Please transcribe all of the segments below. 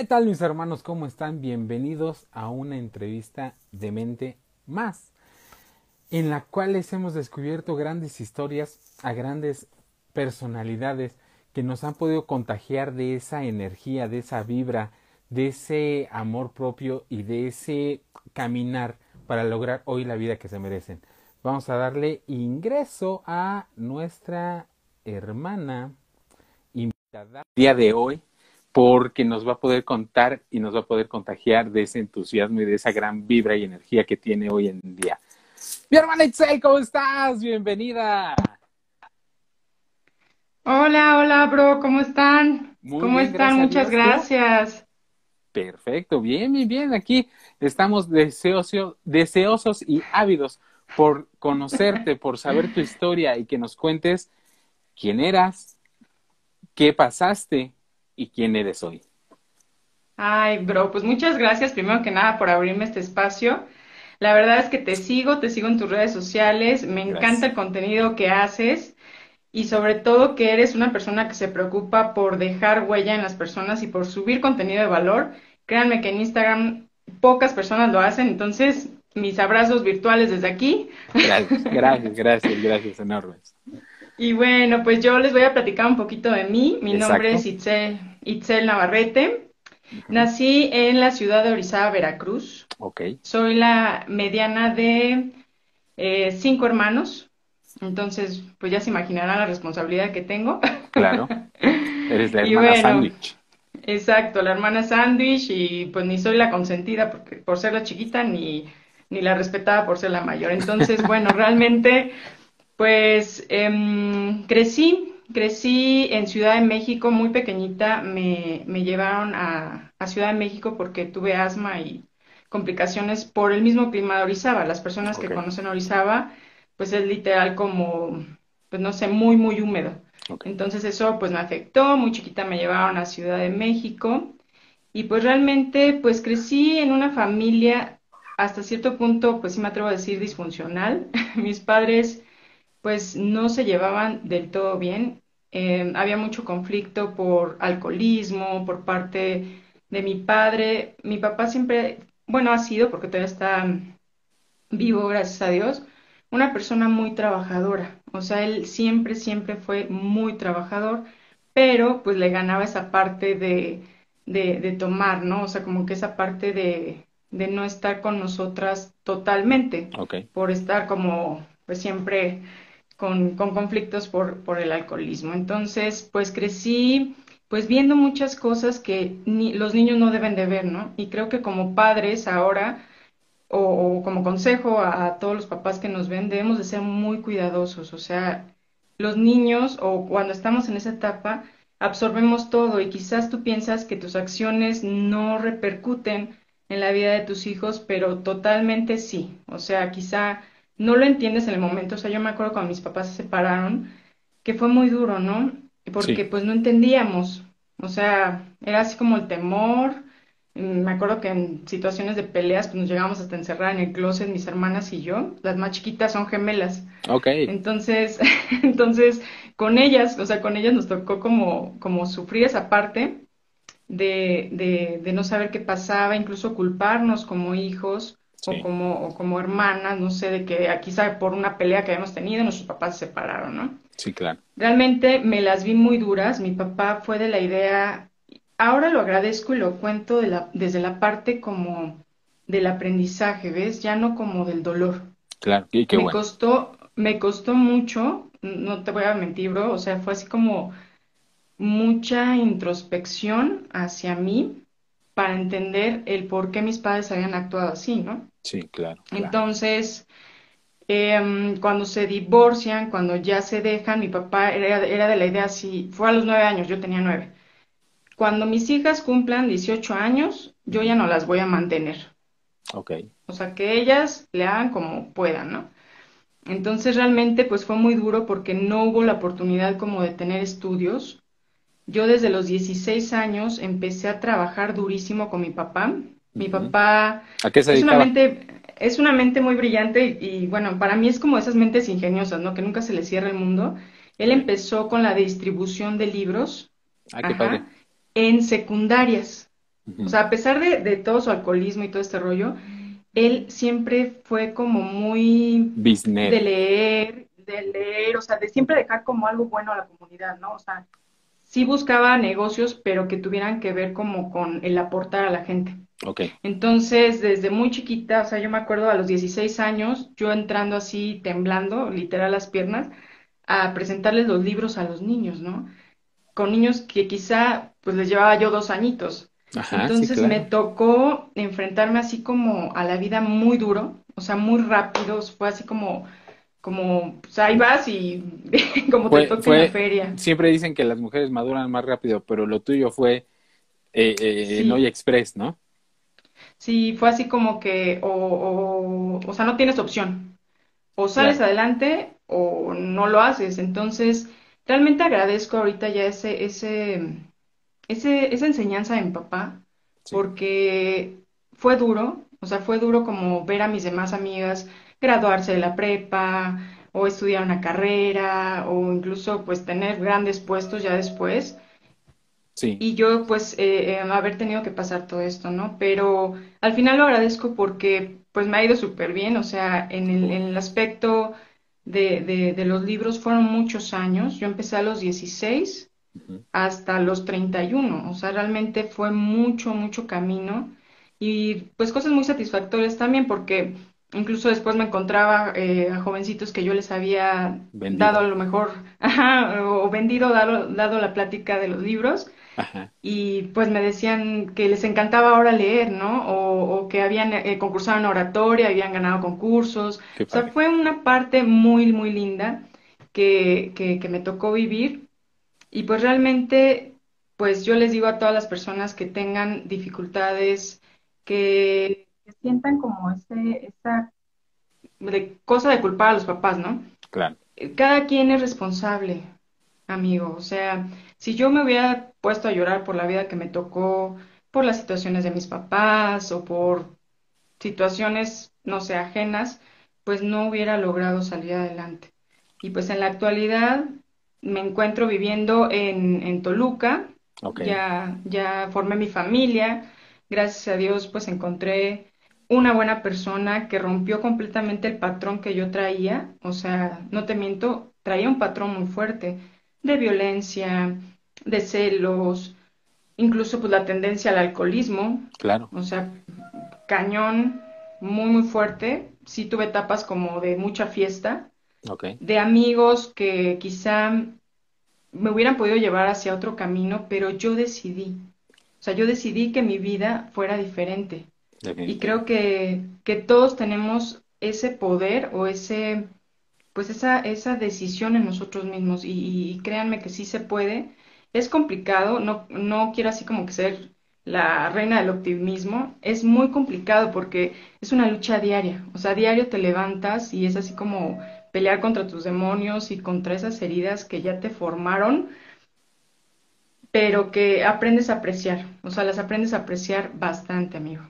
¿Qué tal mis hermanos? ¿Cómo están? Bienvenidos a una entrevista de mente más, en la cual les hemos descubierto grandes historias a grandes personalidades que nos han podido contagiar de esa energía, de esa vibra, de ese amor propio y de ese caminar para lograr hoy la vida que se merecen. Vamos a darle ingreso a nuestra hermana invitada día de hoy porque nos va a poder contar y nos va a poder contagiar de ese entusiasmo y de esa gran vibra y energía que tiene hoy en día. Mi hermana Itzel, ¿cómo estás? Bienvenida. Hola, hola, bro, ¿cómo están? Muy ¿Cómo bien, están? Muchas gracias. Perfecto, bien, bien, bien. Aquí estamos deseoso- deseosos y ávidos por conocerte, por saber tu historia y que nos cuentes quién eras, qué pasaste y quién eres hoy. Ay, bro, pues muchas gracias primero que nada por abrirme este espacio. La verdad es que te sigo, te sigo en tus redes sociales, me Gracias. encanta el contenido que haces y sobre todo que eres una persona que se preocupa por dejar huella en las personas y por subir contenido de valor. Créanme que en Instagram pocas personas lo hacen, entonces mis abrazos virtuales desde aquí. Gracias, gracias, gracias, gracias enormes. Y bueno, pues yo les voy a platicar un poquito de mí. Mi nombre es Itzel, Itzel Navarrete. Nací en la ciudad de Orizaba, Veracruz. Ok, Soy la mediana de eh, cinco hermanos. Entonces, pues ya se imaginarán la responsabilidad que tengo. claro. Eres la hermana bueno. sándwich. Exacto, la hermana sándwich y pues ni soy la consentida porque, por ser la chiquita ni, ni la respetada por ser la mayor. Entonces, bueno, realmente pues em, crecí, crecí en Ciudad de México muy pequeñita, me, me llevaron a, a Ciudad de México porque tuve asma y complicaciones por el mismo clima de Orizaba. Las personas que conocen Orizaba, pues es literal como, pues no sé, muy, muy húmedo. Entonces eso pues me afectó, muy chiquita me llevaron a Ciudad de México y pues realmente pues crecí en una familia hasta cierto punto pues sí me atrevo a decir disfuncional. Mis padres pues no se llevaban del todo bien. Eh, había mucho conflicto por alcoholismo, por parte de mi padre. Mi papá siempre, bueno, ha sido porque todavía está vivo, gracias a Dios, una persona muy trabajadora. O sea, él siempre, siempre fue muy trabajador, pero pues le ganaba esa parte de, de, de tomar, ¿no? O sea, como que esa parte de, de no estar con nosotras totalmente, por estar como, pues siempre con, con conflictos por, por el alcoholismo. Entonces, pues crecí pues viendo muchas cosas que ni, los niños no deben de ver, ¿no? Y creo que como padres ahora o, como consejo a, a todos los papás que nos ven, debemos de ser muy cuidadosos. O sea, los niños o cuando estamos en esa etapa, absorbemos todo y quizás tú piensas que tus acciones no repercuten en la vida de tus hijos, pero totalmente sí. O sea, quizá no lo entiendes en el momento. O sea, yo me acuerdo cuando mis papás se separaron, que fue muy duro, ¿no? Porque Sí. pues no entendíamos. O sea, era así como el temor. Mm, Me acuerdo que en situaciones de peleas pues, nos llegábamos hasta encerrar en el closet mis hermanas y yo. Las más chiquitas son gemelas. ok, Entonces, entonces con ellas, o sea, con ellas nos tocó como, como sufrir esa parte de, de, de no saber qué pasaba, incluso culparnos como hijos Sí. o como, o como hermanas, no sé, de que quizá por una pelea que habíamos tenido nuestros papás se separaron, ¿no? sí, claro. Realmente me las vi muy duras. Mi papá fue de la idea, ahora lo agradezco y lo cuento de la, desde la parte como del aprendizaje, ¿ves? Ya no como del dolor. Claro, y qué Me bueno. costó, me costó mucho, no te voy a mentir, bro, o sea, fue así como mucha introspección hacia mí para entender el por qué mis padres habían actuado así, ¿no? Sí, claro, claro. Entonces, em, cuando se divorcian, cuando ya se dejan, mi papá era, era de la idea así, fue a los nueve años, yo tenía nueve. Cuando mis hijas cumplan 18 años, yo ya no las voy a mantener. Ok, O sea, que ellas le hagan como puedan, ¿no? Entonces realmente pues fue muy duro porque no hubo la oportunidad como de tener estudios. Yo desde los 16 años empecé a trabajar durísimo con mi papá. Mi papá ¿a qué se es una mente, es una mente muy brillante y, y, bueno, para mí es como esas mentes ingeniosas, ¿no? Que nunca se le cierra el mundo. Él empezó con la distribución de libros, Ah, qué ajá, padre. en secundarias. O sea, a pesar de, de todo su alcoholismo y todo este rollo, él siempre fue como muy Business. de leer, de leer, o sea, de siempre dejar como algo bueno a la comunidad, ¿no? O sea, sí buscaba negocios, pero que tuvieran que ver como con el aportar a la gente. Ok. Entonces, desde muy chiquita, o sea, yo me acuerdo a los 16 años, yo entrando así, temblando, literal las piernas, a presentarles los libros a los niños, ¿no? Con niños que quizá, pues les llevaba yo dos añitos. Ajá, sí, Entonces claro. me tocó enfrentarme así como a la vida muy duro, o sea, muy rápido, fue así como, como, pues ahí vas y como te Fue, toca en la feria. siempre dicen que las mujeres maduran más rápido, pero lo tuyo fue eh, eh, Sí, Express, ¿no? sí, fue así como que, o, o, o sea, no tienes opción, o sales Claro, adelante o no lo haces. Entonces, realmente agradezco ahorita ya ese, ese, ese, esa enseñanza de mi papá, sí, porque fue duro, o sea, fue duro como ver a mis demás amigas graduarse de la prepa o estudiar una carrera o incluso pues tener grandes puestos ya después. sí, Y yo pues eh, eh, haber tenido que pasar todo esto, ¿no? Pero al final lo agradezco porque pues me ha ido súper bien, o sea, en el, en el aspecto de, de, de los libros fueron muchos años, yo empecé a los 16 ujú, hasta los 31, o sea, realmente fue mucho, mucho camino. Y pues cosas muy satisfactorias también porque incluso después me encontraba eh, a jovencitos que yo les había dado a lo mejor, ajá, o vendido, dado, dado la plática de los libros Ajá, y pues me decían que les encantaba ahora leer, ¿no? O, o que habían eh, concursado en oratoria, habían ganado concursos. O sea, fue una parte muy, muy linda que, que, que me tocó vivir. Y pues realmente, pues yo les digo a todas las personas que tengan dificultades, que, que sientan como ese, esa de cosa de culpar a los papás, ¿no? Claro, Cada quien es responsable, amigo. O sea, si yo me hubiera puesto a llorar por la vida que me tocó, por las situaciones de mis papás o por situaciones, no sé, ajenas, pues no hubiera logrado salir adelante. Y pues en la actualidad me encuentro viviendo en, en Toluca, ya, ya formé mi familia, gracias a Dios pues encontré una buena persona que rompió completamente el patrón que yo traía, o sea, no te miento, traía un patrón muy fuerte de violencia, de celos, incluso pues la tendencia al alcoholismo, claro, o sea, cañón, muy, muy fuerte. Sí tuve etapas como de mucha fiesta, ok, de amigos que quizá me hubieran podido llevar hacia otro camino, pero yo decidí. O sea, yo decidí que mi vida fuera diferente. Y creo que, que todos tenemos ese poder o ese, pues esa, esa decisión en nosotros mismos. Y, y créanme que sí se puede. Es complicado, no, no quiero así como que ser la reina del optimismo. Es muy complicado porque es una lucha diaria. O sea, diario te levantas y es así como pelear contra tus demonios y contra esas heridas que ya te formaron, pero que aprendes a apreciar. O sea, las aprendes a apreciar bastante, amigo.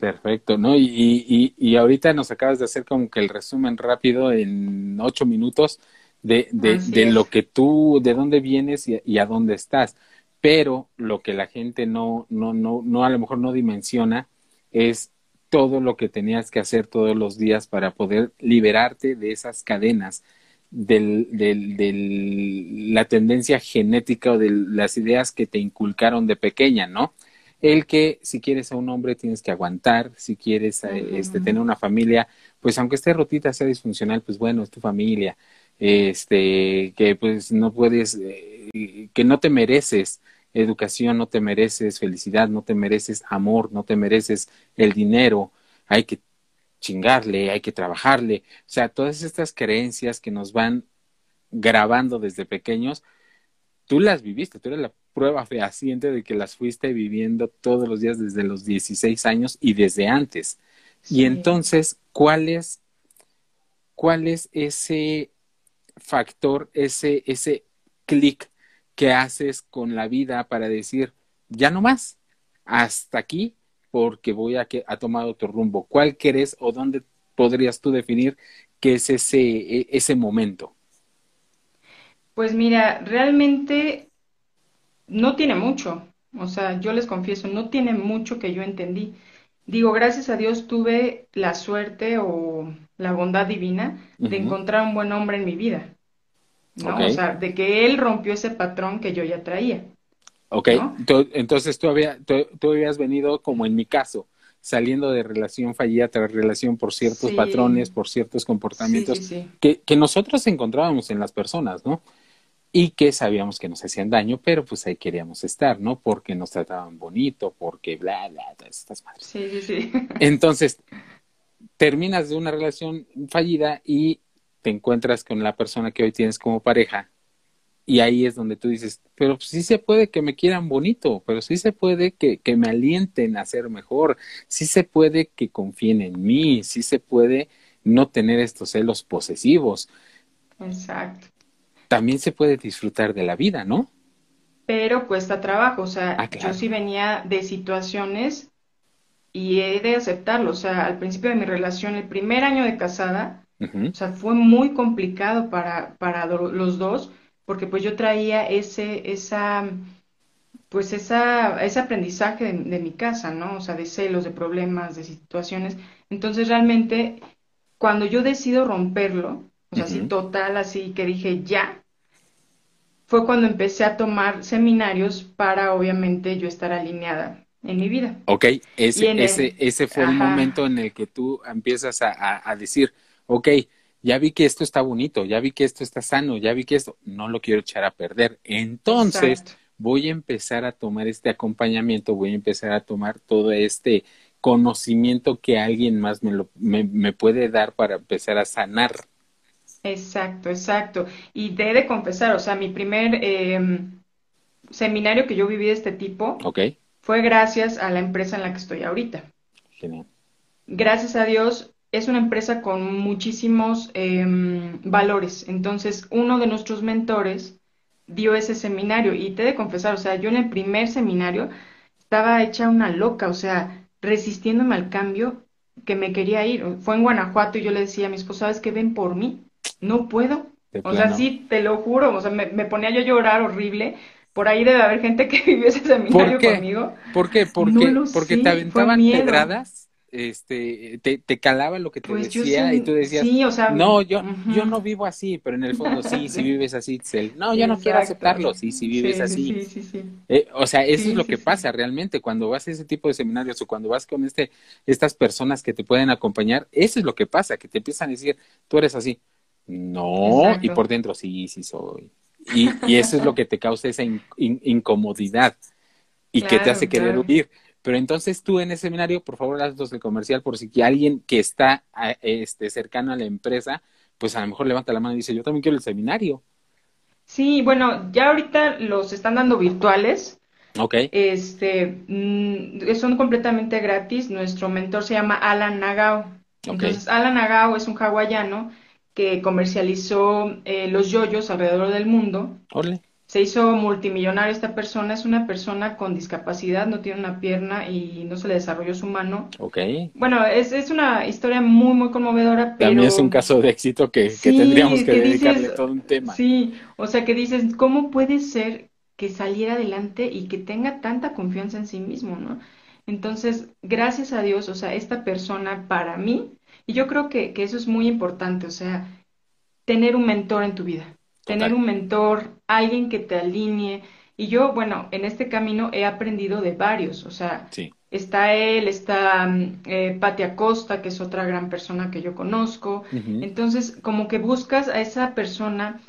Perfecto, ¿no? Y, y, y ahorita nos acabas de hacer como que el resumen rápido en ocho minutos de, de, de lo que tú, de dónde vienes y, y a dónde estás. Pero lo que la gente no, no, no, no, a lo mejor no dimensiona es todo lo que tenías que hacer todos los días para poder liberarte de esas cadenas, del, del, del, la tendencia genética o de las ideas que te inculcaron de pequeña, ¿no? El que si quieres a un hombre tienes que aguantar, si quieres eh, este, tener una familia, pues aunque esté rotita, sea disfuncional, pues bueno, es tu familia. Este, que pues no puedes, eh, que no te mereces educación, no te mereces felicidad, no te mereces amor, no te mereces el dinero, hay que chingarle, hay que trabajarle. O sea, todas estas creencias que nos van grabando desde pequeños tú las viviste, tú eres la prueba fehaciente de que las fuiste viviendo todos los días desde los 16 años y desde antes. Y entonces, ¿cuál es, cuál es ese factor, ese, ese clic que haces con la vida para decir, ya no más, hasta aquí, porque voy a que ha tomado otro rumbo? ¿Cuál querés o dónde podrías tú definir que es ese, e- ese momento? Pues mira, realmente no tiene mucho. O sea, yo les confieso, no tiene mucho que yo entendí. Digo, gracias a Dios tuve la suerte o la bondad divina de encontrar un buen hombre en mi vida. ¿no? O sea, de que él rompió ese patrón que yo ya traía. Ok, entonces tú, había, tú, habías venido como en mi caso, saliendo de relación fallida tras relación por ciertos patrones, por ciertos comportamientos que, que nosotros encontrábamos en las personas, ¿no? Y que sabíamos que nos hacían daño, pero pues ahí queríamos estar, ¿no? Porque nos trataban bonito, porque bla, bla, todas estas madres. Sí, sí, sí. Entonces, terminas de una relación fallida y te encuentras con la persona que hoy tienes como pareja. Y ahí es donde tú dices, pero sí se puede que me quieran bonito, pero sí se puede que, que me alienten a ser mejor, sí se puede que confíen en mí, sí se puede no tener estos celos posesivos. Exacto también se puede disfrutar de la vida, ¿no? Pero cuesta trabajo, o sea, ah, yo sí venía de situaciones y he de aceptarlo, o sea, al principio de mi relación, el primer año de casada, o sea, fue muy complicado para, para los dos, porque pues yo traía ese, esa, pues esa, ese aprendizaje de, de mi casa, ¿no? O sea, de celos, de problemas, de situaciones. Entonces, realmente, cuando yo decido romperlo, o sea, así total, así que dije ya, fue cuando empecé a tomar seminarios para obviamente yo estar alineada en mi vida. Ok, ese, ese, ese fue el momento en el que tú empiezas a, a, decir, ok, ya vi que esto está bonito, ya vi que esto está sano, ya vi que esto no lo quiero echar a perder. Entonces voy a empezar a tomar este acompañamiento, voy a empezar a tomar todo este conocimiento que alguien más me, lo, me, me puede dar para empezar a sanar Exacto, exacto. Y te he de confesar, o sea, mi primer em, seminario que yo viví de este tipo fue gracias a la empresa en la que estoy ahorita. Genial. Gracias a Dios, es una empresa con muchísimos em, valores. Entonces, uno de nuestros mentores dio ese seminario y te he de confesar, o sea, yo en el primer seminario estaba hecha una loca, o sea, resistiéndome al cambio que me quería ir. Fue en Guanajuato y yo le decía a mi esposa, ¿sabes qué? Ven por mí no puedo. o sea, sí, te lo juro, o sea, me, ponía yo a llorar horrible. Por ahí debe haber gente que vivió ese seminario conmigo. ¿Por qué? Porque, porque te aventaban pedradas, este, te, te calaba lo que te pues decía y tú decías, no, yo, yo no vivo así, pero en el fondo sí, si vives así, no, yo no quiero aceptarlo, sí, si vives así. Eh, o sea, eso es lo que pasa realmente cuando vas a ese tipo de seminarios o cuando vas con este, estas personas que te pueden acompañar, eso es lo que pasa, que te empiezan a decir, tú eres así, no, y por dentro sí, sí soy. Y, y, eso es lo que te causa esa incomodidad y que te hace querer huir. Pero entonces tú en ese seminario, por favor, hazlos el comercial por si alguien que está este, cercano a la empresa, pues a lo mejor levanta la mano y dice, yo también quiero el seminario. Sí, bueno, ya ahorita los están dando virtuales. Ok. Este, mm, son completamente gratis. Nuestro mentor se llama Alan Nagao. Entonces, Alan Nagao es un hawaiano que comercializó eh, los yoyos alrededor del mundo. Se hizo multimillonario esta persona, es una persona con discapacidad, no tiene una pierna y no se le desarrolló su mano. Ok. Bueno, es, es una historia muy, muy conmovedora, pero... También es un caso de éxito que, tendríamos que, dedicarle todo un tema. Sí, o sea que dices, ¿cómo puede ser que saliera adelante y que tenga tanta confianza en sí mismo, no? Entonces, gracias a Dios, o sea, esta persona para mí y yo creo que, eso es muy importante, o sea, tener un mentor en tu vida, tener un mentor, alguien que te alinee. Y yo, bueno, en este camino he aprendido de varios, o sea, está él, está mm, eh, Patti Acosta, que es otra gran persona que yo conozco. Entonces, como que buscas a esa persona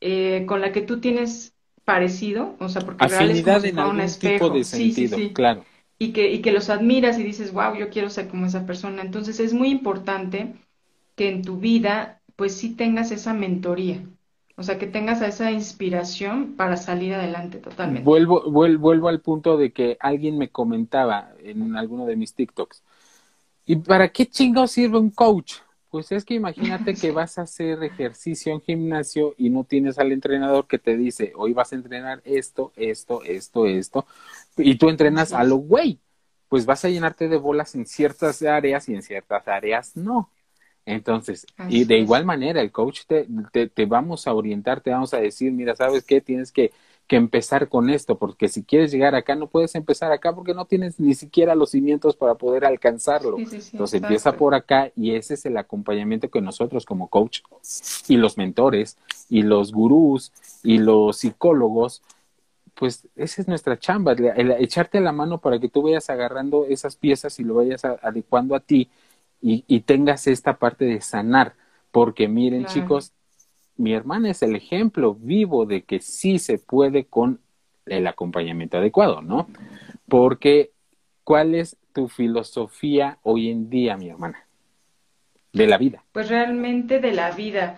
eh, con la que tú tienes parecido, o sea, porque Afinidad en algún tipo de sentido, claro y que, y que los admiras y dices, wow, yo quiero ser como esa persona. Entonces es muy importante que en tu vida, pues sí tengas esa mentoría. O sea, que tengas esa inspiración para salir adelante totalmente. Vuelvo, vuelvo, vuelvo al punto de que alguien me comentaba en alguno de mis TikToks. ¿Y para qué chingo sirve un coach? Pues es que imagínate que vas a hacer ejercicio en gimnasio y no tienes al entrenador que te dice, hoy vas a entrenar esto, esto, esto, esto, y tú entrenas a lo güey. Pues vas a llenarte de bolas en ciertas áreas y en ciertas áreas no. Entonces, y de igual manera, el coach te, te, te, vamos a orientar, te vamos a decir, mira, ¿sabes qué? Tienes que, que empezar con esto, porque si quieres llegar acá no puedes empezar acá porque no tienes ni siquiera los cimientos para poder alcanzarlo. Entonces empieza por acá y ese es el acompañamiento que nosotros como coach y los mentores y los gurús y los psicólogos, pues esa es nuestra chamba, echarte la mano para que tú vayas agarrando esas piezas y lo vayas adecuando a ti y, tengas esta parte de sanar, porque miren chicos, mi hermana es el ejemplo vivo de que sí se puede con el acompañamiento adecuado, ¿no? Porque, ¿cuál es tu filosofía hoy en día, mi hermana? De la vida. Pues realmente de la vida.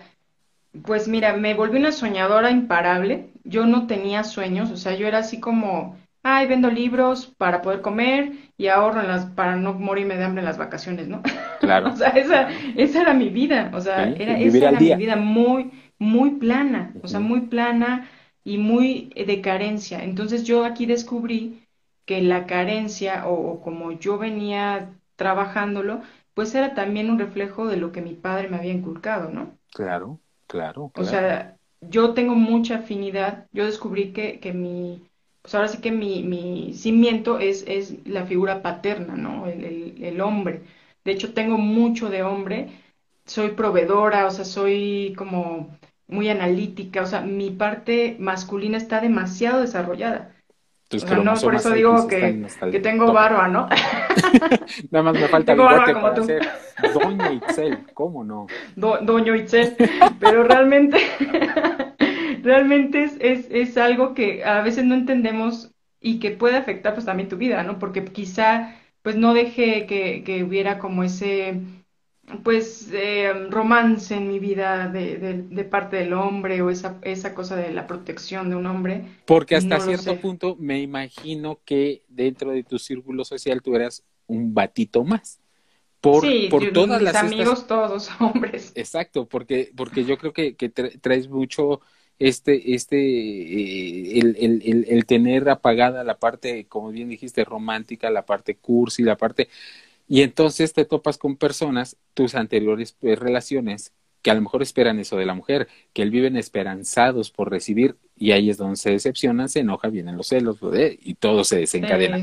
Pues mira, me volví una soñadora imparable. Yo no tenía sueños, o sea, yo era así como, ay, vendo libros para poder comer y ahorro las, para no morirme de hambre en las vacaciones, ¿no? Claro. o sea, esa, esa era mi vida, o sea, era, esa era mi vida muy, muy plana, o sea, muy plana y muy de carencia. Entonces yo aquí descubrí que la carencia o, como yo venía trabajándolo, pues era también un reflejo de lo que mi padre me había inculcado, ¿no? Claro, claro. O sea, yo tengo mucha afinidad, yo descubrí que, que mi, pues ahora sí que mi, mi cimiento es, es la figura paterna, ¿no? El, el hombre. De hecho, tengo mucho de hombre, soy proveedora, o sea, soy como muy analítica, o sea, mi parte masculina está demasiado desarrollada. o sea, no, por eso digo que, que tengo barba, ¿no? Nada más me falta tengo barba como tú. Ser Doña Itzel, ¿cómo no? Doña Itzel, pero realmente, realmente es, es, es algo que a veces no entendemos y que puede afectar pues también tu vida, ¿no? Porque quizá pues no deje que, que hubiera como ese pues eh, romance en mi vida de, de, parte del hombre o esa, esa cosa de la protección de un hombre. Porque hasta cierto punto me imagino que dentro de tu círculo social tú eras un batito más. Por, sí, por todas mis las amigos todos hombres. Exacto, porque, porque yo creo que, que traes mucho este, este, eh, el, el, el, tener apagada la parte, como bien dijiste, romántica, la parte cursi, la parte y entonces te topas con personas, tus anteriores pues, relaciones, que a lo mejor esperan eso de la mujer, que él viven esperanzados por recibir, y ahí es donde se decepcionan, se enoja, vienen los celos, y todo se desencadena.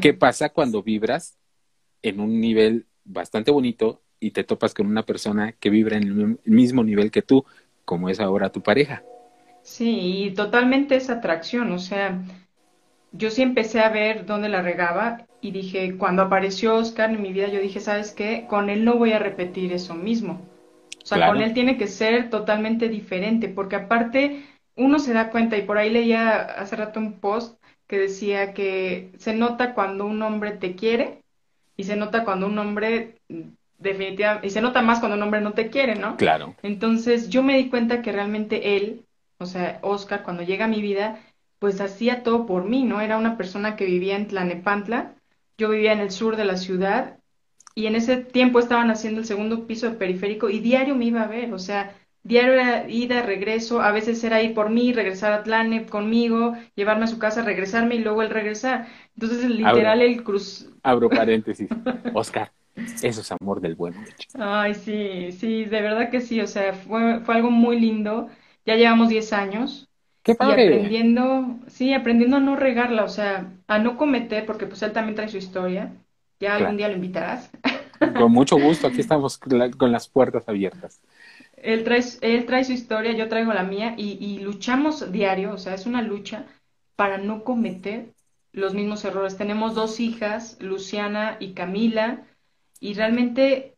¿Qué, pasa cuando vibras en un nivel bastante bonito y te topas con una persona que vibra en el mismo nivel que tú, como es ahora tu pareja? Sí, y totalmente esa atracción, o sea, yo sí empecé a ver dónde la regaba y dije, cuando apareció Oscar en mi vida, yo dije, ¿sabes qué? Con él no voy a repetir eso mismo. O sea, con él tiene que ser totalmente diferente, porque aparte uno se da cuenta, y por ahí leía hace rato un post que decía que se nota cuando un hombre te quiere y se nota cuando un hombre definitivamente, y se nota más cuando un hombre no te quiere, ¿no? Claro. Entonces yo me di cuenta que realmente él, o sea, Oscar, cuando llega a mi vida, pues hacía todo por mí, ¿no? Era una persona que vivía en Tlanepantla, yo vivía en el sur de la ciudad y en ese tiempo estaban haciendo el segundo piso de periférico y diario me iba a ver, o sea, diario era ida, regreso, a veces era ir por mí, regresar a Tlane conmigo, llevarme a su casa, regresarme y luego el regresar. Entonces, literal, el cruz... Abro paréntesis. Oscar, eso es amor del bueno. Ay, sí, sí, de verdad que sí, o sea, fue, fue algo muy lindo. Ya llevamos 10 años Qué Y aprendiendo, sí, aprendiendo a no regarla, o sea, a no cometer, porque pues él también trae su historia. Ya algún día lo invitarás. Con mucho gusto, aquí estamos con las puertas abiertas. Él trae, él trae su historia, yo traigo la mía y, y luchamos diario, o sea, es una lucha para no cometer los mismos errores. Tenemos dos hijas, Luciana y Camila, y realmente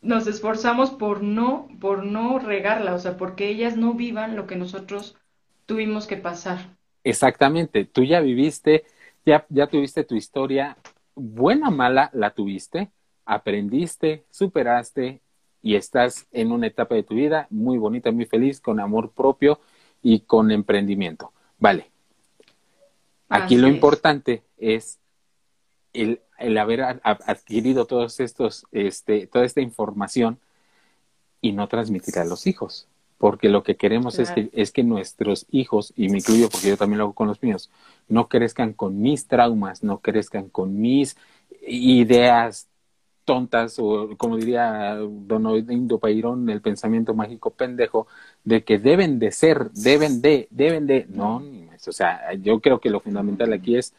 nos esforzamos por no, por no regarla, o sea, porque ellas no vivan lo que nosotros tuvimos que pasar. Exactamente, tú ya viviste, ya, ya tuviste tu historia, buena o mala la tuviste, aprendiste, superaste y estás en una etapa de tu vida muy bonita, muy feliz, con amor propio y con emprendimiento. Vale. Aquí lo importante es el, el haber adquirido todos estos, este, toda esta información y no transmitir a los hijos porque lo que queremos es, que, es que nuestros hijos, y me incluyo porque yo también lo hago con los míos, no crezcan con mis traumas, no crezcan con mis ideas tontas o como diría Don Indo Pairón, el pensamiento mágico pendejo de que deben de ser, deben de, deben de, no. O sea, yo creo que lo fundamental aquí es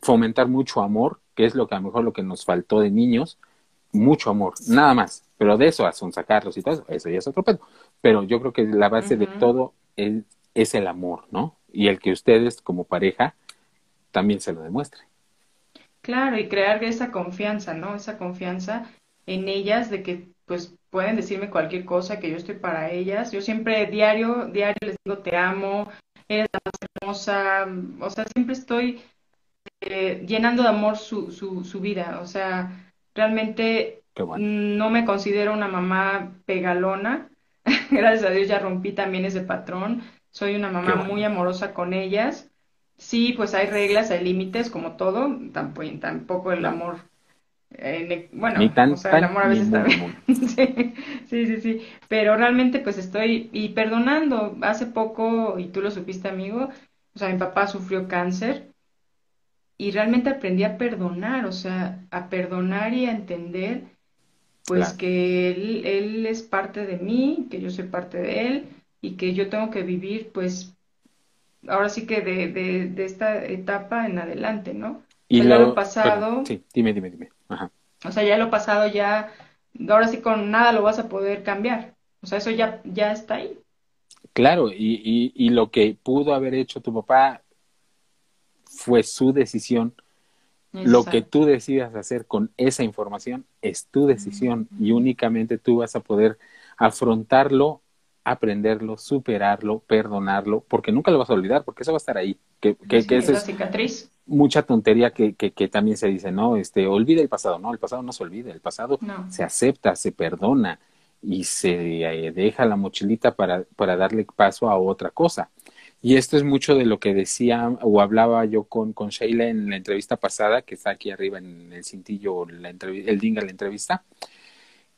fomentar mucho amor, que es lo que a lo mejor lo que nos faltó de niños, mucho amor, nada más. Pero de eso a sacarlos y todo eso, eso ya es otro pedo. Pero yo creo que la base de todo es, es el amor, ¿no? Y el que ustedes como pareja también se lo demuestren. Claro, y crear esa confianza, ¿no? Esa confianza en ellas de que pues pueden decirme cualquier cosa, que yo estoy para ellas. Yo siempre diario, diario les digo te amo, eres la más hermosa, o sea, siempre estoy eh, llenando de amor su, su, su vida, o sea, realmente no me considero una mamá pegalona, gracias a Dios ya rompí también ese patrón, soy una mamá muy amorosa con ellas. Sí, pues hay reglas, hay límites, como todo, tampoco, tampoco el amor bueno, o sea, el amor a veces también. sí, sí, sí, Pero realmente pues estoy y perdonando. Hace poco, y tú lo supiste, amigo, o sea, mi papá sufrió cáncer y realmente aprendí a perdonar, o sea, a perdonar y a entender pues que él, él es parte de mí, que yo soy parte de él y que yo tengo que vivir pues ahora sí que de, de, de esta etapa en adelante, ¿no? Y lo, pasado. sí, dime, dime, dime. Ajá. O sea, ya lo pasado, ya, ahora sí con nada lo vas a poder cambiar. O sea, eso ya, ya está ahí. Claro, y, y, y lo que pudo haber hecho tu papá fue su decisión. Lo que tú decidas hacer con esa información es tu decisión y únicamente tú vas a poder afrontarlo, aprenderlo, superarlo, perdonarlo, porque nunca lo vas a olvidar, porque eso va a estar ahí. Que, que, que es cicatriz mucha tontería que, que, que, también se dice, ¿no? Este, olvida el pasado, no, el pasado no se olvida, el pasado se acepta, se perdona y se eh, deja la mochilita para, para darle paso a otra cosa. Y esto es mucho de lo que decía o hablaba yo con, con Sheila en la entrevista pasada, que está aquí arriba en el cintillo, la el dinga la entrevista,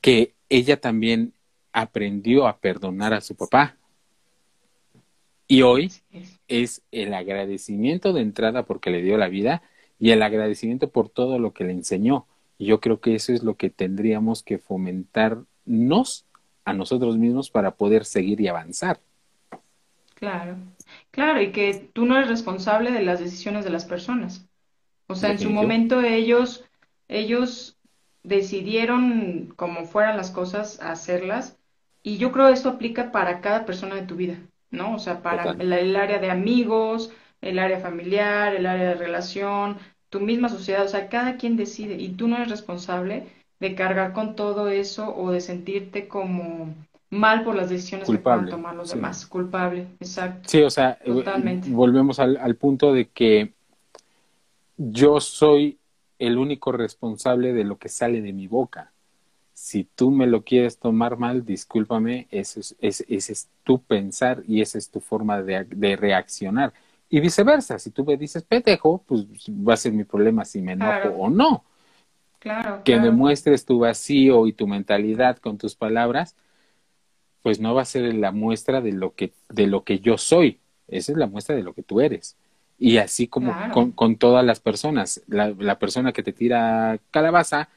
que ella también aprendió a perdonar a su papá. Y hoy es el agradecimiento de entrada porque le dio la vida y el agradecimiento por todo lo que le enseñó. Y yo creo que eso es lo que tendríamos que fomentarnos a nosotros mismos para poder seguir y avanzar. Claro, claro, y que tú no eres responsable de las decisiones de las personas. O sea, en su momento ellos, ellos decidieron como fueran las cosas hacerlas, y yo creo que esto aplica para cada persona de tu vida. ¿no? O sea, para el, área de amigos, el área familiar, el área de relación, tu misma sociedad, o sea, cada quien decide y tú no eres responsable de cargar con todo eso o de sentirte como mal por las decisiones que puedan tomar los demás, culpable, exacto. Sí, o sea, eh, Totalmente. volvemos al, al punto de que yo soy el único responsable de lo que sale de mi boca si tú me lo quieres tomar mal, discúlpame, ese es, ese, es tu pensar y esa es tu forma de, de, reaccionar. Y viceversa, si tú me dices petejo, pues va a ser mi problema si me enojo o no. Claro, que demuestres tu vacío y tu mentalidad con tus palabras, pues no va a ser la muestra de lo que, de lo que yo soy. Esa es la muestra de lo que tú eres. Y así como con, con, todas las personas. La, la persona que te tira calabaza,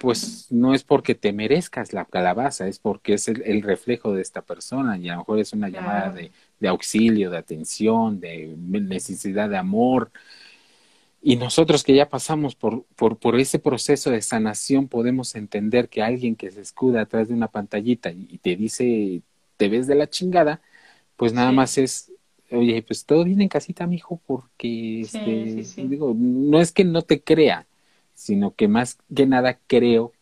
pues no es porque te merezcas la calabaza, es porque es el, reflejo de esta persona y a lo mejor es una llamada de, de, auxilio, de atención, de necesidad de amor. Y nosotros que ya pasamos por, por, por ese proceso de sanación podemos entender que alguien que se escuda atrás de una pantallita y te dice, te ves de la chingada, pues nada más es, oye, pues todo viene en casita, mijo, porque, este, digo, no es que no te crea, sino que más que nada creo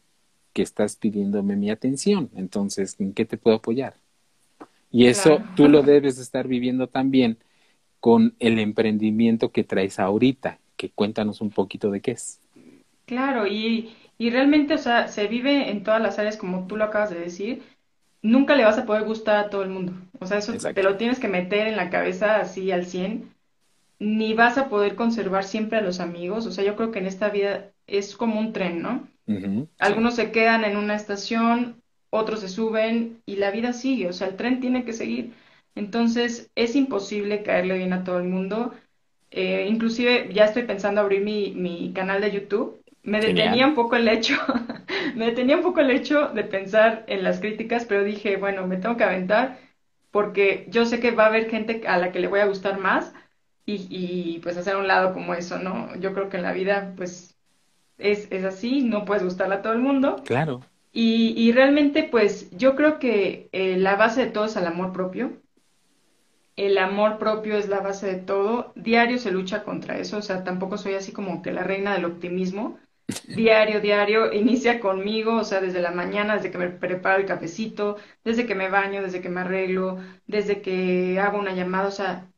que estás pidiéndome mi atención. Entonces, ¿en qué te puedo apoyar? Y eso tú lo debes de estar viviendo también con el emprendimiento que traes ahorita, que cuéntanos un poquito de qué es. Claro, y, y realmente, o sea, se vive en todas las áreas como tú lo acabas de decir. Nunca le vas a poder gustar a todo el mundo. O sea, eso te lo tienes que meter en la cabeza así al 100. Ni vas a poder conservar siempre a los amigos. O sea, yo creo que en esta vida es como un tren, ¿no? Algunos se quedan en una estación, otros se suben y la vida sigue, o sea, el tren tiene que seguir. Entonces, es imposible caerle bien a todo el mundo. Eh, inclusive ya estoy pensando abrir mi, mi canal de YouTube. Me detenía un poco el hecho, me detenía un poco el hecho de pensar en las críticas, pero dije, bueno, me tengo que aventar porque yo sé que va a haber gente a la que le voy a gustar más y, y pues hacer un lado como eso, ¿no? Yo creo que en la vida pues es, es así, no puedes gustarle a todo el mundo. Claro. Y, y realmente pues yo creo que eh, la base de todo es el amor propio. El amor propio es la base de todo. Diario se lucha contra eso, o sea, tampoco soy así como que la reina del optimismo. Diario, diario, inicia conmigo, o sea, desde la mañana, desde que me preparo el cafecito, desde que me baño, desde que me arreglo, desde que hago una llamada, o sea,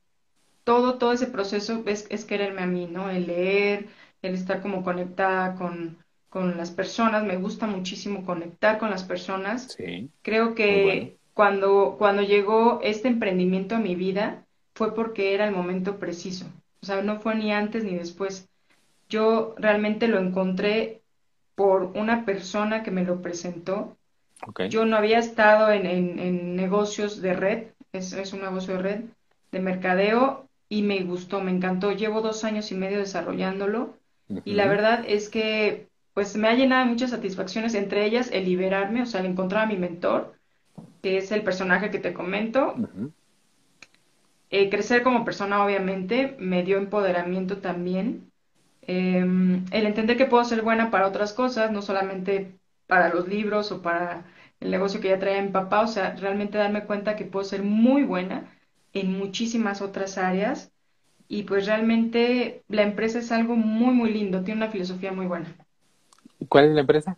todo, todo ese proceso es, es quererme a mí, ¿no? El leer, el estar como conectada con, con las personas, me gusta muchísimo conectar con las personas. Sí. Creo que cuando, cuando llegó este emprendimiento a mi vida fue porque era el momento preciso, o sea, no fue ni antes ni después. Yo realmente lo encontré por una persona que me lo presentó. Okay. Yo no había estado en, en, en negocios de red, es, es, un negocio de red, de mercadeo, y me gustó, me encantó. Llevo dos años y medio desarrollándolo uh -huh. y la verdad es que pues me ha llenado muchas satisfacciones, entre ellas el liberarme, o sea, el encontrar a mi mentor, que es el personaje que te comento. Uh -huh. eh, crecer como persona, obviamente, me dio empoderamiento también. Eh, el entender que puedo ser buena para otras cosas, no solamente para los libros o para el negocio que ya traía mi papá, o sea, realmente darme cuenta que puedo ser muy buena en muchísimas otras áreas y pues realmente la empresa es algo muy, muy lindo, tiene una filosofía muy buena. ¿Cuál es la empresa?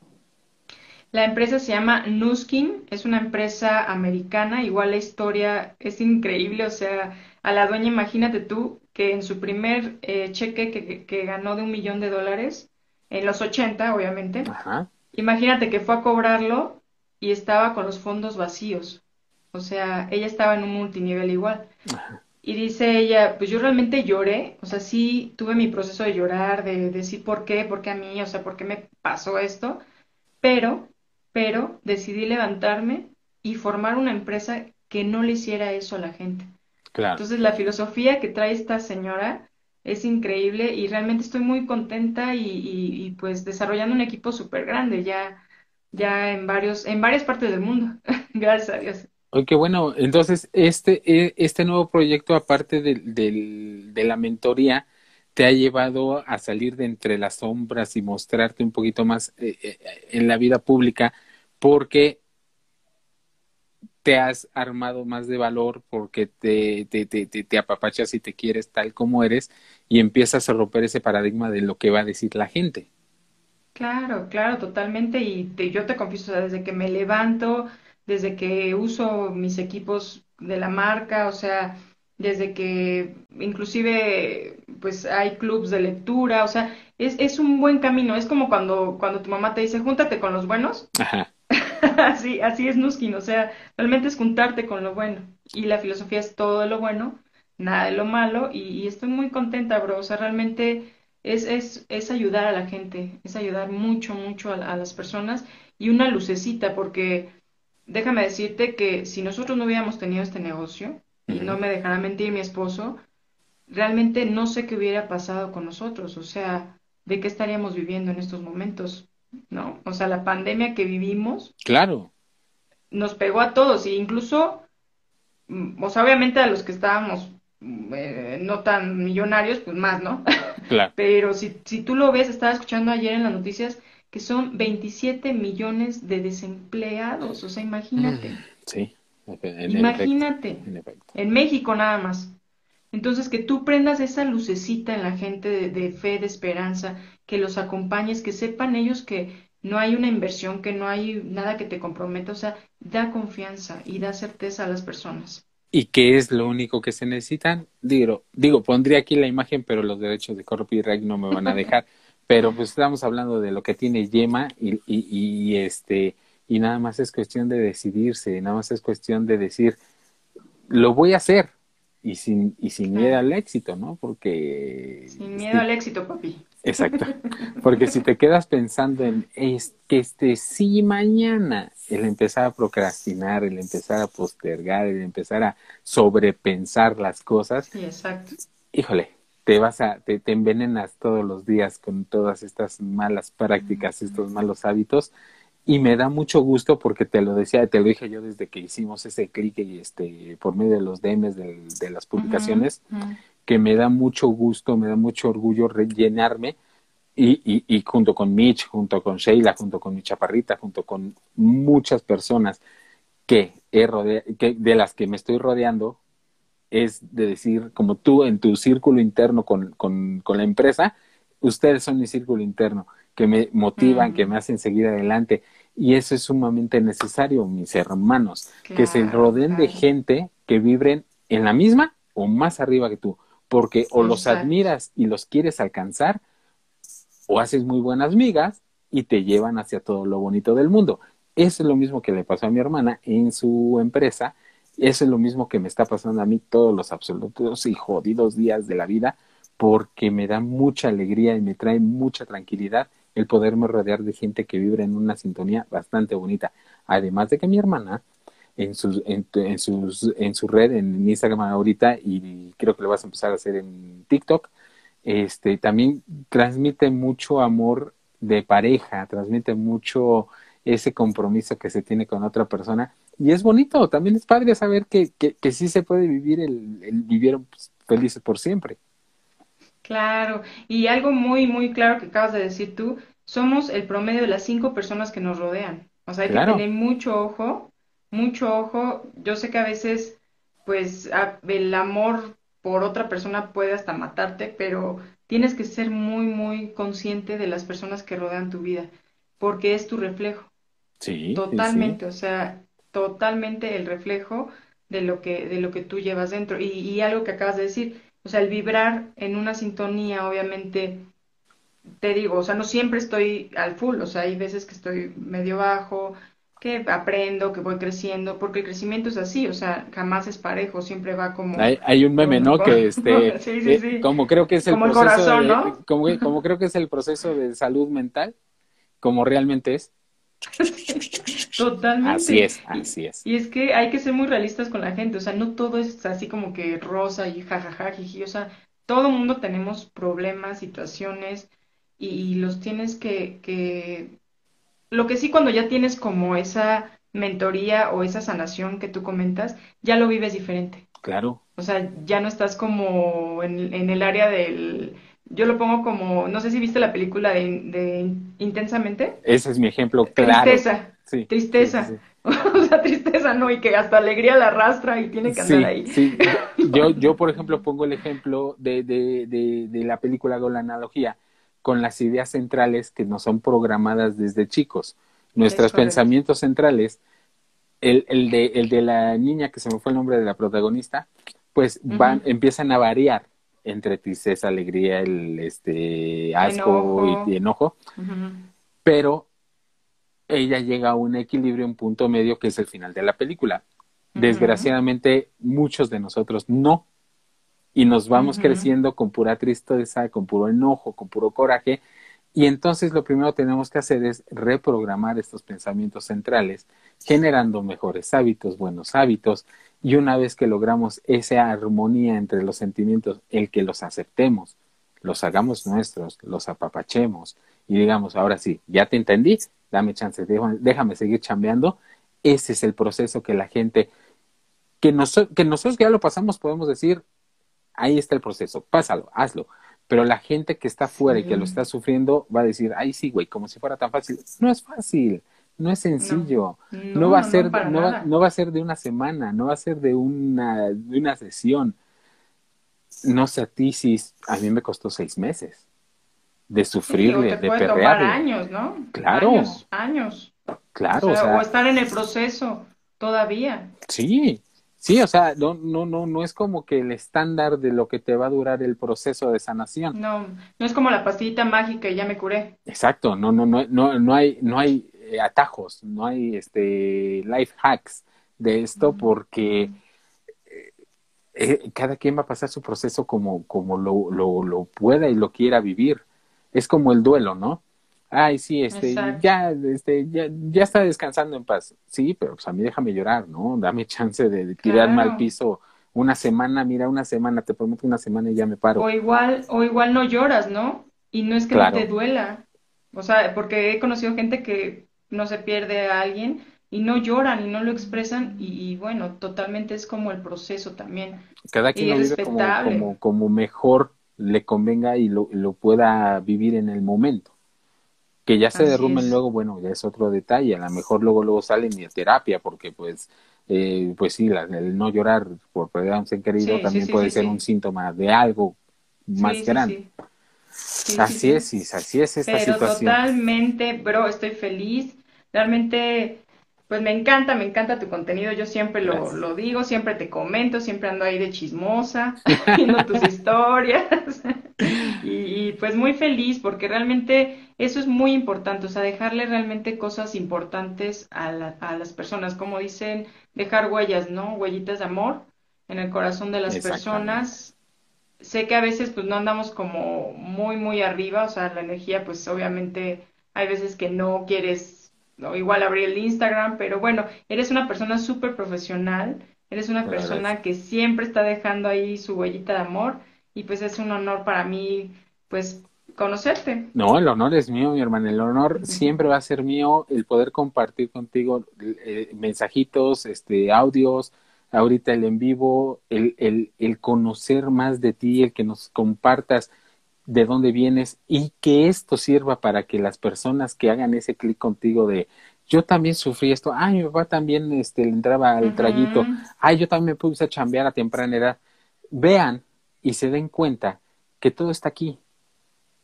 La empresa se llama Nuskin, es una empresa americana, igual la historia es increíble, o sea, a la dueña imagínate tú que en su primer eh, cheque que, que, ganó de un millón de dólares, en los 80 obviamente, Ajá. imagínate que fue a cobrarlo y estaba con los fondos vacíos, o sea, ella estaba en un multinivel igual. Ajá. Y dice ella, pues yo realmente lloré, o sea, sí tuve mi proceso de llorar, de, de decir por qué, por qué a mí, o sea, por qué me pasó esto, pero, pero decidí levantarme y formar una empresa que no le hiciera eso a la gente. Claro. Entonces la filosofía que trae esta señora es increíble y realmente estoy muy contenta y, y, y pues desarrollando un equipo súper grande ya, ya en varios, en varias partes del mundo, gracias a Dios. Oye, qué bueno. Entonces, este, este nuevo proyecto, aparte de, de, de, la mentoría, te ha llevado a salir de entre las sombras y mostrarte un poquito más eh, en la vida pública, porque te has armado más de valor, porque te, te, te, te, apapachas y te quieres tal como eres, y empiezas a romper ese paradigma de lo que va a decir la gente. Claro, claro, totalmente. Y yo te confieso, desde que me levanto, desde que uso mis equipos de la marca, o sea, desde que inclusive pues hay clubs de lectura, o sea, es, es un buen camino, es como cuando, cuando tu mamá te dice, júntate con los buenos. Ajá. así, así es Nuskin, o sea, realmente es juntarte con lo bueno. Y la filosofía es todo de lo bueno, nada de lo malo, y, y estoy muy contenta, bro, o sea, realmente es, es, es ayudar a la gente, es ayudar mucho, mucho a, a las personas y una lucecita, porque déjame decirte que si nosotros no hubiéramos tenido este negocio, y no me dejará mentir mi esposo, realmente no sé qué hubiera pasado con nosotros, o sea, de qué estaríamos viviendo en estos momentos, ¿no? O sea, la pandemia que vivimos. Claro. Nos pegó a todos, e incluso, o sea, obviamente a los que estábamos eh, no tan millonarios, pues más, ¿no? Claro. Pero si, si tú lo ves, estaba escuchando ayer en las noticias que son 27 millones de desempleados, o sea, imagínate. Sí. En imagínate. Efecto, en, efecto. en, México nada más. Entonces, que tú prendas esa lucecita en la gente de, de, fe, de esperanza, que los acompañes, que sepan ellos que no hay una inversión, que no hay nada que te comprometa, o sea, da confianza y da certeza a las personas. ¿Y qué es lo único que se necesitan? Digo, digo pondría aquí la imagen, pero los derechos de copyright no me van a dejar. pero pues estamos hablando de lo que tiene Yema y, y, y este y nada más es cuestión de decidirse, nada más es cuestión de decir, lo voy a hacer y sin, y sin miedo al éxito, ¿no? Porque... Sin miedo sí, al éxito, papi. Exacto. Porque si te quedas pensando en es que este sí mañana, el empezar a procrastinar, el empezar a postergar, el empezar a sobrepensar las cosas, sí, exacto. híjole, te vas a, te, te envenenas todos los días con todas estas malas prácticas, mm -hmm. estos malos hábitos, y me da mucho gusto porque te lo decía, te lo dije yo desde que hicimos ese clic y este por medio de los DMs de, de las publicaciones, uh -huh. que me da mucho gusto, me da mucho orgullo rellenarme y, y, y junto con Mitch, junto con Sheila, junto con mi chaparrita, junto con muchas personas que, he rodea, que de las que me estoy rodeando, es de decir, como tú en tu círculo interno con, con, con la empresa, ustedes son mi círculo interno, que me motivan, que me hacen seguir adelante. Y eso es sumamente necesario, mis hermanos, que se rodeen de gente que vibren en la misma o más arriba que tú, porque o los admiras y los quieres alcanzar, o haces muy buenas migas y te llevan hacia todo lo bonito del mundo. Eso es lo mismo que le pasó a mi hermana en su empresa, eso es lo mismo que me está pasando a mí todos los absolutos y jodidos días de la vida, porque me da mucha alegría y me trae mucha tranquilidad el poderme rodear de gente que vibra en una sintonía bastante bonita. Además de que mi hermana en sus, en, en, sus, en su red, en Instagram ahorita, y creo que lo vas a empezar a hacer en TikTok, este, también transmite mucho amor de pareja, transmite mucho ese compromiso que se tiene con otra persona. Y es bonito, también es padre saber que, que, que sí se puede vivir el, el vivir felices por siempre. Claro, y algo muy, muy claro que acabas de decir tú, somos el promedio de las cinco personas que nos rodean. O sea, hay que tener mucho ojo, mucho ojo. Yo sé que a veces, pues, el amor por otra persona puede hasta matarte, pero tienes que ser muy, muy consciente de las personas que rodean tu vida, porque es tu reflejo. Sí. Totalmente, o sea, totalmente el reflejo de lo que, de lo que tú llevas dentro. Y, y algo que acabas de decir, o sea, el vibrar en una sintonía, obviamente, te digo, o sea, no siempre estoy al full, o sea, hay veces que estoy medio bajo, que aprendo, que voy creciendo, porque el crecimiento es así, o sea, jamás es parejo, siempre va como... Hay, un meme, ¿no? Que este, sí, sí, sí. como creo que es el como proceso, el corazón, de, ¿no? como, como creo que es el proceso de salud mental, como realmente es. Totalmente. Así es, así es. Y es que hay que ser muy realistas con la gente, o sea, no todo es así como que rosa y jajaja, jiji, o sea, todo mundo tenemos problemas, situaciones, y, y los tienes que, que lo que sí cuando ya tienes como esa mentoría o esa sanación que tú comentas, ya lo vives diferente. Claro. O sea, ya no estás como en, en el área del... Yo lo pongo como, no sé si viste la película de, de Intensamente. Ese es mi ejemplo claro. Tristeza. Sí, Tristeza. sí, sí, o sea, tristeza, ¿no? Y que hasta alegría la arrastra y tiene que andar Sí, ahí. sí. Yo, yo, por ejemplo, pongo el ejemplo de, de, de, de la película con la analogía, con las ideas centrales que nos son programadas desde chicos. Nuestros pensamientos centrales, el, el, de, el de la niña, que se me fue el nombre de la protagonista, pues van, empiezan a variar entre tristeza, alegría, el este asco Enojo. y, y enojo, pero ella llega a un equilibrio, un punto medio que es el final de la película. Desgraciadamente, muchos de nosotros no. Y nos vamos creciendo con pura tristeza, con puro enojo, con puro coraje. Y entonces lo primero que tenemos que hacer es reprogramar estos pensamientos centrales, generando mejores hábitos, buenos hábitos. Y una vez que logramos esa armonía entre los sentimientos, el que los aceptemos, los hagamos nuestros, los apapachemos y digamos, ahora sí, ya te entendí, dame chance, déjame, seguir chambeando. Ese es el proceso que la gente, que, nos, que nosotros que ya lo pasamos, podemos decir, ahí está el proceso, pásalo, hazlo. Pero la gente que está afuera y que lo está sufriendo va a decir, ay, sí, güey, como si fuera tan fácil. No es fácil, no es sencillo. No, No, va a ser, no, va, no va a ser de una semana, no va a ser de una, de una sesión. No sé a ti si a mí me costó seis meses de Sí, sufrirle, te de puede tomar años, ¿no? Claro. Años, años. Claro, o, sea, o estar en el proceso todavía. sí, sí, o sea, no, no, no, no es como que el estándar de lo que te va a durar el proceso de sanación. No, no es como la pastillita mágica y ya me curé. Exacto, no, no, no, no, no hay, no hay eh, atajos, no hay este life hacks de esto porque eh, eh, cada quien va a pasar su proceso como, como lo, lo, lo pueda y lo quiera vivir. Es como el duelo, ¿no? Ay, sí, este, Exacto. ya, este, ya, ya está descansando en paz. Sí, pero pues a mí déjame llorar, ¿no? Dame chance de, de tirarme Claro. al piso una semana, mira, una semana, te prometo una semana y ya me paro. O igual, o igual no lloras, ¿no? Y no es que Claro. no te duela. O sea, porque he conocido gente que no se pierde a alguien y no lloran y no lo expresan y, bueno, totalmente es como el proceso también. Cada quien lo vive como, como, como, mejor le convenga y lo, lo, pueda vivir en el momento. Que ya se derrumben luego, bueno, ya es otro detalle, a lo mejor luego luego salen y a terapia porque pues eh, pues sí, el no llorar por perder a un ser querido también puede ser un síntoma de algo más grande. así es, así es esta Pero totalmente, bro, estoy feliz. Realmente pues me encanta, me encanta tu contenido, yo siempre lo, lo digo, siempre te comento, siempre ando ahí de chismosa, viendo tus historias. y, pues muy feliz porque realmente eso es muy importante, o sea, dejarle realmente cosas importantes a, a las personas, como dicen, dejar huellas, ¿no? Huellitas de amor en el corazón de las personas. Sé que a veces pues no andamos como muy, muy arriba, o sea, la energía pues obviamente hay veces que no quieres igual abrir el Instagram, pero bueno, eres una persona súper profesional, eres una persona que siempre está dejando ahí su huellita de amor y pues es un honor para mí, pues conocerte. No, el honor es mío, mi hermano. El honor siempre va a ser mío el poder compartir contigo eh, mensajitos, este, audios, ahorita el en vivo, el, el, el conocer más de ti, el que nos compartas de dónde vienes y que esto sirva para que las personas que hagan ese clic contigo de yo también sufrí esto, ay, mi papá también este, le entraba al trayito, ay, yo también me puse a chambear a temprana edad, vean y se den cuenta que todo está aquí,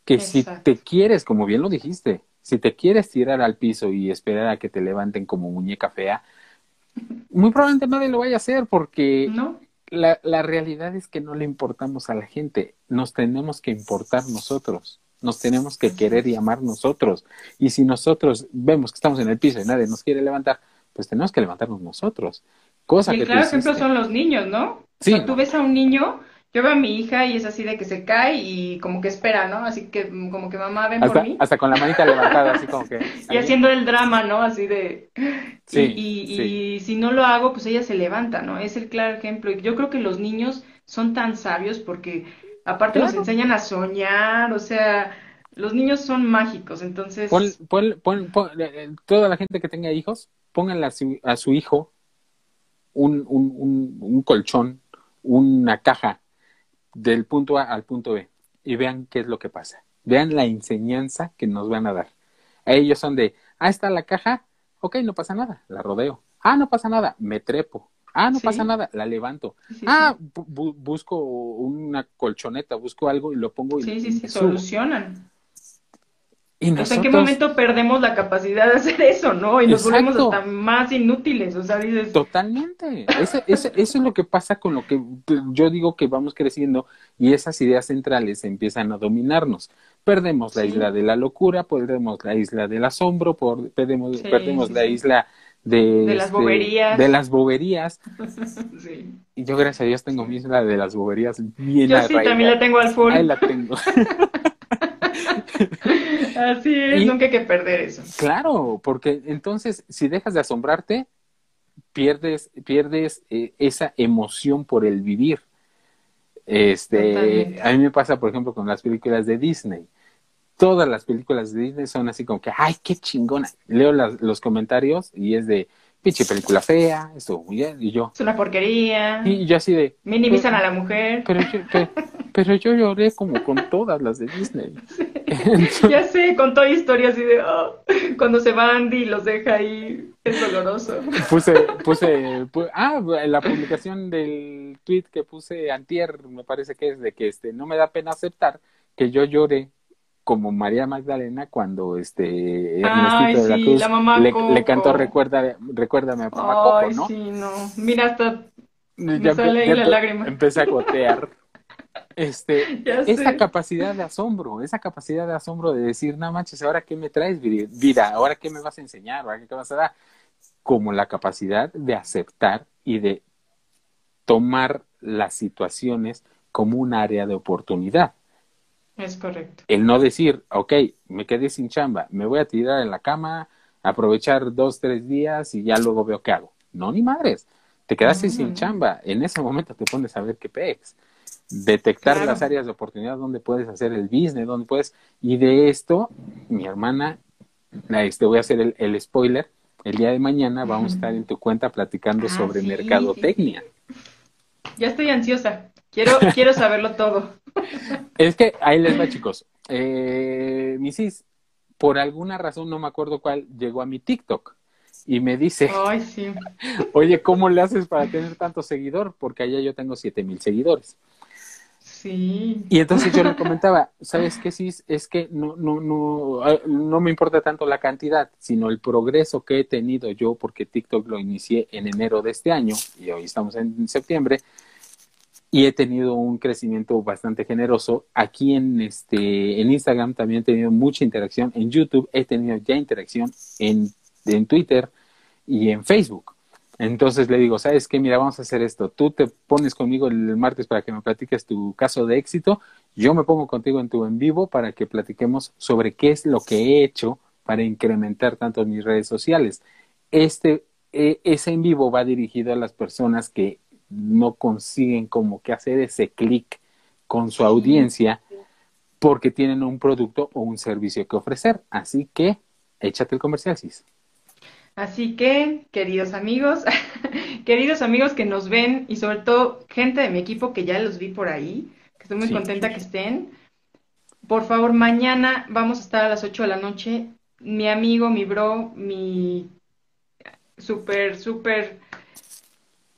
que si te quieres, como bien lo dijiste, si te quieres tirar al piso y esperar a que te levanten como muñeca fea, muy probablemente nadie lo vaya a hacer porque ¿No? La, la realidad es que no le importamos a la gente, nos tenemos que importar nosotros, nos tenemos que querer y amar nosotros. Y si nosotros vemos que estamos en el piso y nadie nos quiere levantar, pues tenemos que levantarnos nosotros. Cosa y que claro ejemplo son los niños, ¿no? Sí. tú ves a un niño yo veo a mi hija y es así de que se cae y como que espera, ¿no? Así que como que mamá ven por mí. Hasta con la manita levantada, así como que. y haciendo el drama, ¿no? Así de. Sí, y, y, si no lo hago, pues ella se levanta, ¿no? Es el claro ejemplo. Y yo creo que los niños son tan sabios porque aparte nos enseñan a soñar, o sea, los niños son mágicos, entonces. Pon, pon, pon, eh, eh, toda la gente que tenga hijos, pónganle a su, a su hijo un, un, un, un colchón, una caja del punto A al punto B y vean qué es lo que pasa. Vean la enseñanza que nos van a dar. A ellos son de, ah, está la caja, ok, no pasa nada, la rodeo. Ah, no pasa nada, me trepo. Ah, no pasa nada, la levanto. ah, busco una colchoneta, busco algo y lo pongo y Sí, sí, sí, solucionan. Y ¿En qué momento perdemos la capacidad de hacer eso, no? Y nos volvemos hasta más inútiles, o sea, dices... Totalmente. Ese, eso es lo que pasa con lo que yo digo que vamos creciendo y esas ideas centrales empiezan a dominarnos. Perdemos la isla de la locura, perdemos la isla del asombro, perdemos, perdemos la isla de, de las este, boberías. De las boberías. sí. Y yo, gracias a Dios, tengo mi isla de las boberías bien Yo sí, también la tengo al full. Ahí la tengo. Así es, nunca hay que perder eso. Claro, porque entonces si dejas de asombrarte, pierdes, pierdes eh, esa emoción por el vivir. Este, a mí me pasa, por ejemplo, con las películas de Disney. Todas las películas de Disney son así como que, ay, qué chingona. Leo los comentarios y es de, pinche película fea, estuvo muy bien, y yo. Es una porquería. Y yo así de. Minimizan a la mujer. Pero yo, pero, yo lloré como con todas las de Disney. ya sé, con toda historia así de. Oh, cuando se va Andy y los deja ahí, es doloroso. Puse, puse, ah, la publicación del tweet que puse antier, me parece que es de que este, no me da pena aceptar que yo lloré como María Magdalena cuando este de la Cruz le, cantó recuerda recuérdame a mamá Coco, ¿no? sí, no. Mira hasta me sale ahí la lágrima. Empecé a gotear. Este, esa capacidad de asombro, esa capacidad de asombro de decir, no manches, ahora qué me traes vida, ahora qué me vas a enseñar, ahora qué vas a dar, como la capacidad de aceptar y de tomar las situaciones como un área de oportunidad. Es correcto. El no decir, ok, me quedé sin chamba, me voy a tirar en la cama, aprovechar dos, tres días y ya luego veo qué hago. No, ni madres. Te quedaste sin chamba. En ese momento te pones a ver qué pex. Detectar las áreas de oportunidad donde puedes hacer el business, donde puedes. Y de esto, mi hermana, este, voy a hacer el, el spoiler. el día de mañana vamos a estar en tu cuenta platicando Ah, sobre sí. mercadotecnia. Ya estoy ansiosa. Quiero, quiero saberlo todo. Es que ahí les va, chicos. Eh, mi sis, por alguna razón, no me acuerdo cuál, llegó a mi TikTok y me dice, Ay, sí. oye, ¿cómo le haces para tener tanto seguidor? Porque allá yo tengo siete mil seguidores. Sí. Y entonces yo le comentaba, ¿sabes qué, Sis? Es que no, no, no, eh, no me importa tanto la cantidad, sino el progreso que he tenido yo, porque TikTok lo inicié en enero de este año y hoy estamos en septiembre, y he tenido un crecimiento bastante generoso. Aquí en, este, en Instagram también he tenido mucha interacción, en YouTube he tenido ya interacción, en, en Twitter y en Facebook. Entonces le digo, ¿sabes qué? Mira, vamos a hacer esto. Tú te pones conmigo el martes para que me platiques tu caso de éxito. Yo me pongo contigo en tu en vivo para que platiquemos sobre qué es lo que he hecho para incrementar tanto mis redes sociales. Este, eh, ese en vivo va dirigido a las personas que no consiguen como que hacer ese clic con su audiencia porque tienen un producto o un servicio que ofrecer. Así que échate el comercial, Cis. Así que, queridos amigos, queridos amigos que nos ven y sobre todo gente de mi equipo que ya los vi por ahí, que estoy muy Sí. contenta que estén. Por favor, mañana vamos a estar a las 8 de la noche. Mi amigo, mi bro, mi súper, súper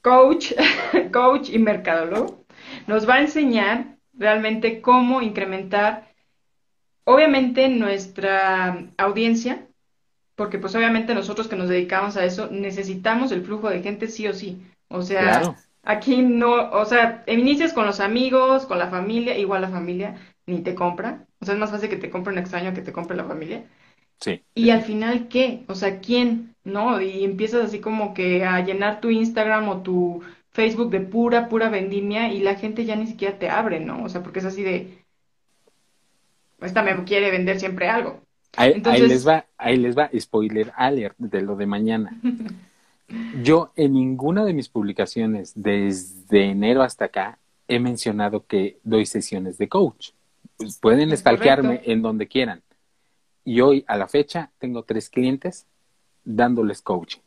coach, coach y mercadólogo, nos va a enseñar realmente cómo incrementar, obviamente, nuestra audiencia, porque pues obviamente nosotros que nos dedicamos a eso necesitamos el flujo de gente sí o sí. O sea, Claro. aquí no, o sea, inicias con los amigos, con la familia, igual la familia ni te compra. O sea, es más fácil que te compre un extraño que te compre la familia. Sí. Y al final, ¿qué? O sea, ¿quién? ¿No? Y empiezas así como que a llenar tu Instagram o tu Facebook de pura, pura vendimia y la gente ya ni siquiera te abre, ¿no? O sea, porque es así de, esta me quiere vender siempre algo. Ahí, Entonces- ahí les va, ahí les va, spoiler alert de lo de mañana. Yo en ninguna de mis publicaciones desde enero hasta acá he mencionado que doy sesiones de coach. Pues pueden Es stalkearme correcto. en donde quieran. Y hoy a la fecha tengo tres clientes dándoles coaching.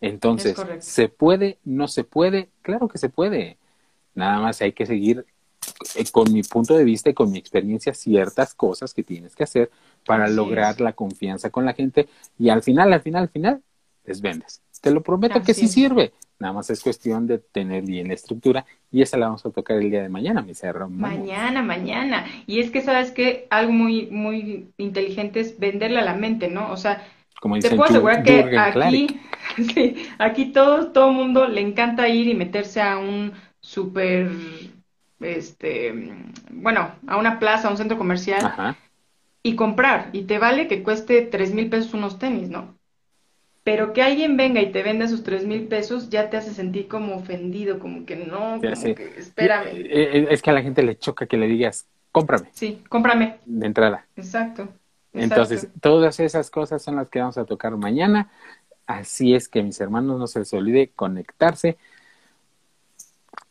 Entonces. ¿se puede? ¿No se puede? Claro que se puede. Nada más hay que seguir eh, con mi punto de vista y con mi experiencia ciertas cosas que tienes que hacer para Así lograr es. la confianza con la gente y al final, al final, al final, les vendes. Te lo prometo que sí es. sirve. Nada más es cuestión de tener bien la estructura y esa la vamos a tocar el día de mañana, mi cerro. Mañana, mañana. Y es que, ¿sabes qué? Algo muy, muy inteligente es venderle a la mente, ¿no? O sea, Como te puedo asegurar que aquí, sí, aquí todo, todo mundo le encanta ir y meterse a un súper, este, bueno, a una plaza, a un centro comercial Ajá. y comprar. Y te vale que cueste tres mil pesos unos tenis, ¿no? Pero que alguien venga y te venda esos tres mil pesos ya te hace sentir como ofendido, como que no, como que espérame. Eh, Es que a la gente le choca que le digas, cómprame Sí, cómprame. de entrada. Exacto. Entonces, todas esas cosas son las que vamos a tocar mañana. Así es que mis hermanos, no se les olvide conectarse.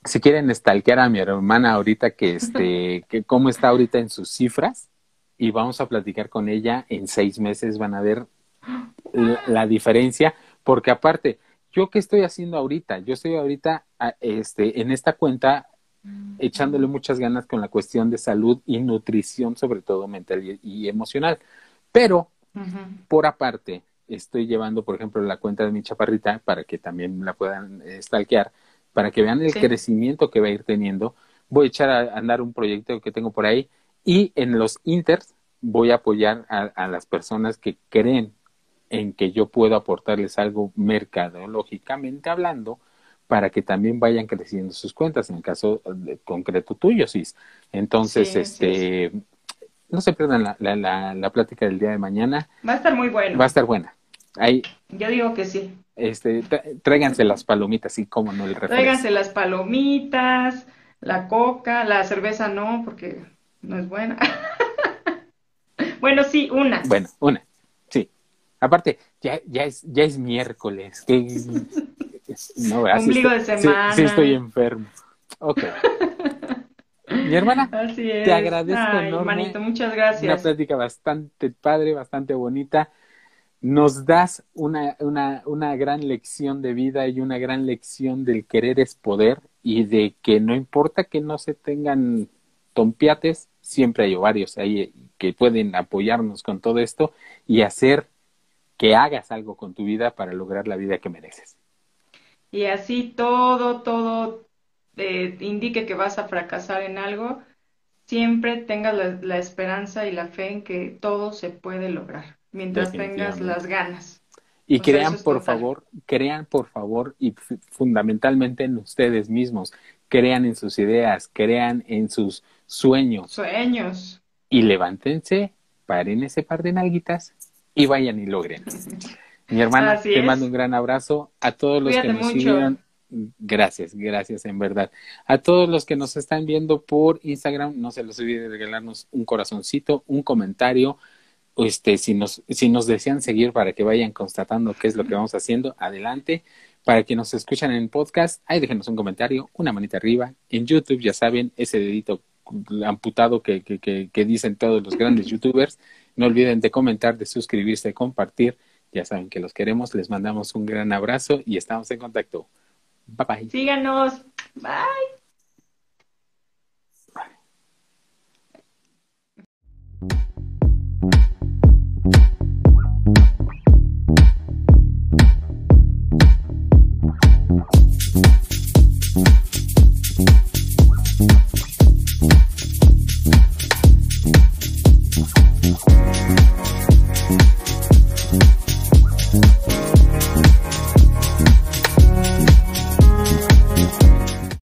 Si quieren stalkear a mi hermana ahorita que este, que cómo está ahorita en sus cifras, y vamos a platicar con ella en seis meses, van a ver la, la diferencia, porque aparte, yo qué estoy haciendo ahorita, yo estoy ahorita a- este, en esta cuenta echándole muchas ganas con la cuestión de salud y nutrición, sobre todo mental y, y emocional. Pero por aparte, estoy llevando, por ejemplo, la cuenta de mi chaparrita para que también la puedan eh, stalkear, para que vean el Sí. crecimiento que va a ir teniendo. Voy a echar a andar un proyecto que tengo por ahí y en los inters voy a apoyar a, a las personas que creen en que yo puedo aportarles algo mercadológicamente hablando para que también vayan creciendo sus cuentas, en el caso de- concreto tuyo, Cis. Entonces, Sí, este, no se pierdan la, la, la, la plática del día de mañana, Va a estar muy bueno. va a estar buena. Ahí, Yo digo que sí. este, tráiganse las palomitas, y como no el refresco. Tráiganse las palomitas, la coca, la cerveza no, porque no es buena. Bueno, sí, una. Bueno, una, sí. Aparte, ya, ya es, ya es miércoles. que- no, Ombligo de estoy- semana. Sí, estoy enfermo. Ok. Mi hermana, Así es. Te agradezco Ay, enorme. manito, muchas una gracias. plática bastante padre, bastante bonita. nos das una, una, una gran lección de vida y una gran lección del querer es poder y de que no importa que no se tengan tompiates, siempre hay varios ahí que pueden apoyarnos con todo esto y hacer que hagas algo con tu vida para lograr la vida que mereces. Y así todo, todo eh, indique que vas a fracasar en algo, siempre tengas la, la esperanza y la fe en que todo se puede lograr mientras tengas las ganas. Y crean, por favor, crean, por favor, y fundamentalmente en ustedes mismos. Crean en sus ideas, crean en sus sueños. Sueños. Y levántense, paren ese par de nalguitas y vayan y logren. Mi hermana, te mando un gran abrazo. A todos los que nos siguieron, gracias, gracias en verdad. A todos los que nos están viendo por Instagram, no se los olviden de regalarnos un corazoncito, un comentario este, si nos, si nos desean seguir para que vayan constatando qué es lo que vamos haciendo, adelante. Para que nos escuchan en podcast, ahí déjenos un comentario, una manita arriba. En YouTube, ya saben, ese dedito amputado que, que, que, que dicen todos los grandes youtubers. No olviden de comentar, de suscribirse, de compartir. Ya saben que los queremos, les mandamos un gran abrazo y estamos en contacto. Bye bye. Síganos. Bye.